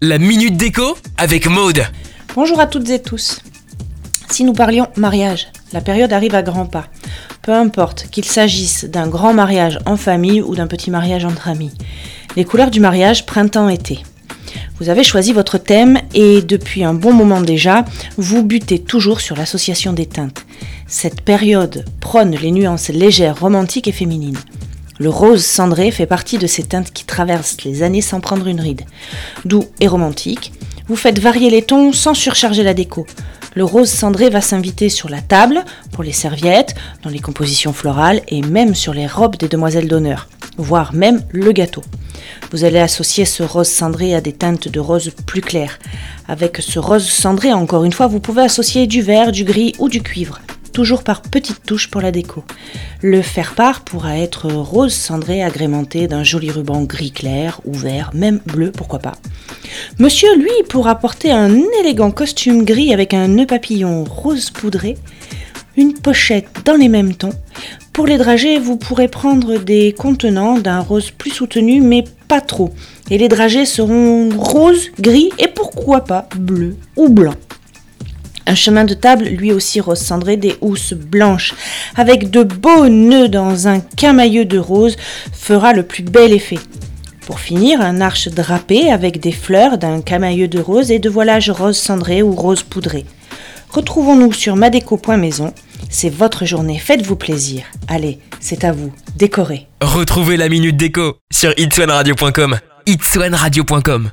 La minute déco avec Maude. Bonjour à toutes et tous. Si nous parlions mariage, la période arrive à grands pas. Peu importe qu'il s'agisse d'un grand mariage en famille ou d'un petit mariage entre amis. Les couleurs du mariage printemps-été. Vous avez choisi votre thème et depuis un bon moment déjà, vous butez toujours sur l'association des teintes. Cette période prône les nuances légères, romantiques et féminines. Le rose cendré fait partie de ces teintes qui traversent les années sans prendre une ride. Doux et romantique, vous faites varier les tons sans surcharger la déco. Le rose cendré va s'inviter sur la table, pour les serviettes, dans les compositions florales et même sur les robes des demoiselles d'honneur, voire même le gâteau. Vous allez associer ce rose cendré à des teintes de rose plus claires. Avec ce rose cendré, encore une fois, vous pouvez associer du vert, du gris ou du cuivre toujours par petites touches pour la déco. Le faire-part pourra être rose cendré agrémenté d'un joli ruban gris clair ou vert, même bleu, pourquoi pas. Monsieur, lui, pourra porter un élégant costume gris avec un nœud papillon rose poudré, une pochette dans les mêmes tons. Pour les dragées, vous pourrez prendre des contenants d'un rose plus soutenu, mais pas trop. Et les dragées seront rose, gris et pourquoi pas bleu ou blanc. Un chemin de table, lui aussi rose cendré, des housses blanches, avec de beaux nœuds dans un camailleux de rose, fera le plus bel effet. Pour finir, un arche drapé avec des fleurs d'un camailleux de rose et de voilage rose cendré ou rose poudré. Retrouvons-nous sur madeco.maison. C'est votre journée, faites-vous plaisir. Allez, c'est à vous, décorez. Retrouvez la minute déco sur itswanradio.com. itswanradio.com